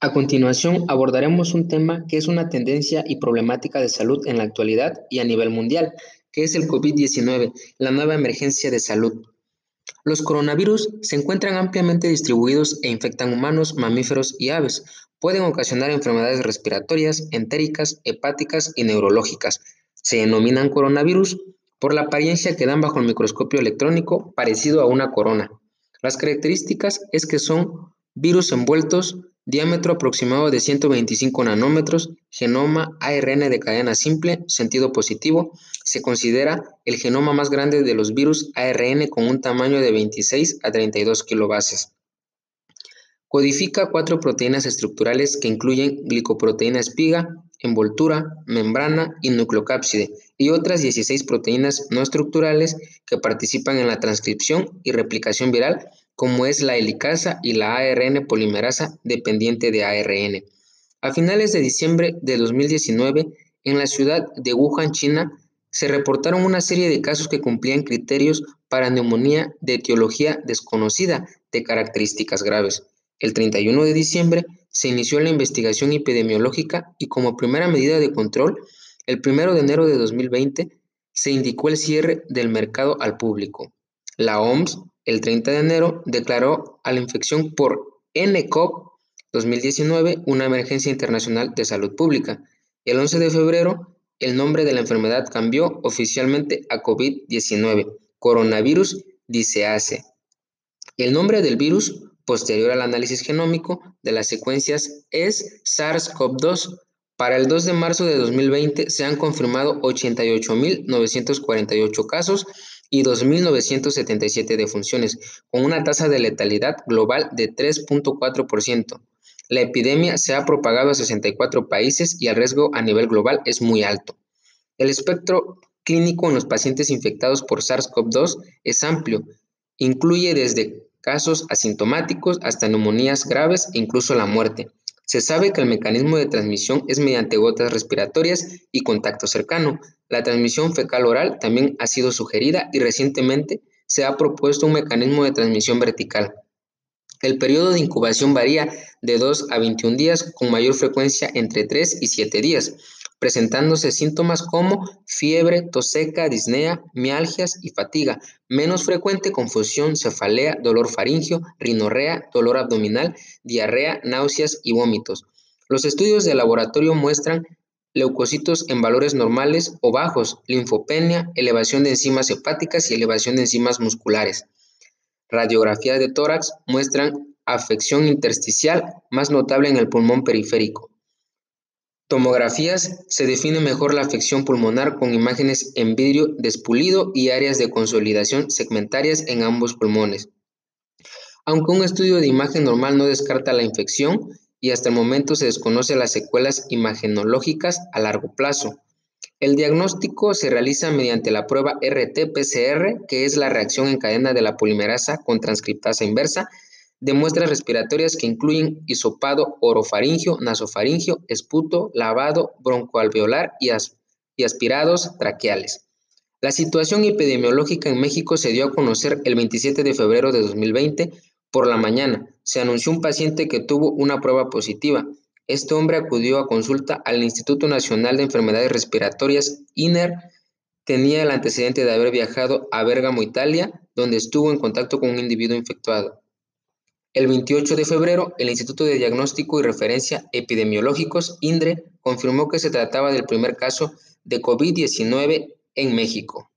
A continuación abordaremos un tema que es una tendencia y problemática de salud en la actualidad y a nivel mundial, que es el COVID-19, la nueva emergencia de salud. Los coronavirus se encuentran ampliamente distribuidos e infectan humanos, mamíferos y aves. Pueden ocasionar enfermedades respiratorias, entéricas, hepáticas y neurológicas. Se denominan coronavirus por la apariencia que dan bajo el microscopio electrónico parecido a una corona. Las características es que son virus envueltos diámetro aproximado de 125 nanómetros, genoma ARN de cadena simple, sentido positivo, se considera el genoma más grande de los virus ARN con un tamaño de 26 a 32 kilobases. Codifica cuatro proteínas estructurales que incluyen glicoproteína espiga, envoltura, membrana y nucleocápside, y otras 16 proteínas no estructurales que participan en la transcripción y replicación viral como es la helicasa y la ARN polimerasa dependiente de ARN. A finales de diciembre de 2019, en la ciudad de Wuhan, China, se reportaron una serie de casos que cumplían criterios para neumonía de etiología desconocida de características graves. El 31 de diciembre se inició la investigación epidemiológica y como primera medida de control, el 1 de enero de 2020 se indicó el cierre del mercado al público. La OMS el 30 de enero declaró a la infección por NCOV 2019 una emergencia internacional de salud pública. El 11 de febrero, el nombre de la enfermedad cambió oficialmente a COVID-19, coronavirus disease. El nombre del virus, posterior al análisis genómico de las secuencias, es SARS-CoV-2. Para el 2 de marzo de 2020 se han confirmado 88.948 casos y 2.977 defunciones, con una tasa de letalidad global de 3.4%. La epidemia se ha propagado a 64 países y el riesgo a nivel global es muy alto. El espectro clínico en los pacientes infectados por SARS-CoV-2 es amplio. Incluye desde casos asintomáticos hasta neumonías graves e incluso la muerte. Se sabe que el mecanismo de transmisión es mediante gotas respiratorias y contacto cercano. La transmisión fecal-oral también ha sido sugerida y recientemente se ha propuesto un mecanismo de transmisión vertical. El periodo de incubación varía de 2 a 21 días, con mayor frecuencia entre 3 y 7 días presentándose síntomas como fiebre, tos seca, disnea, mialgias y fatiga. Menos frecuente confusión, cefalea, dolor faringio, rinorrea, dolor abdominal, diarrea, náuseas y vómitos. Los estudios de laboratorio muestran leucocitos en valores normales o bajos, linfopenia, elevación de enzimas hepáticas y elevación de enzimas musculares. Radiografías de tórax muestran afección intersticial más notable en el pulmón periférico. Tomografías se define mejor la afección pulmonar con imágenes en vidrio despulido y áreas de consolidación segmentarias en ambos pulmones. Aunque un estudio de imagen normal no descarta la infección y hasta el momento se desconoce las secuelas imagenológicas a largo plazo. El diagnóstico se realiza mediante la prueba RT-PCR, que es la reacción en cadena de la polimerasa con transcriptasa inversa, de muestras respiratorias que incluyen hisopado orofaringio, nasofaringio, esputo, lavado broncoalveolar y, aspirados traqueales. La situación epidemiológica en México se dio a conocer el 27 de febrero de 2020 por la mañana. Se anunció un paciente que tuvo una prueba positiva. Este hombre acudió a consulta al Instituto Nacional de Enfermedades Respiratorias, INER. Tenía el antecedente de haber viajado a Bérgamo, Italia, donde estuvo en contacto con un individuo infectado. El 28 de febrero, el Instituto de Diagnóstico y Referencia Epidemiológicos, INDRE, confirmó que se trataba del primer caso de COVID-19 en México.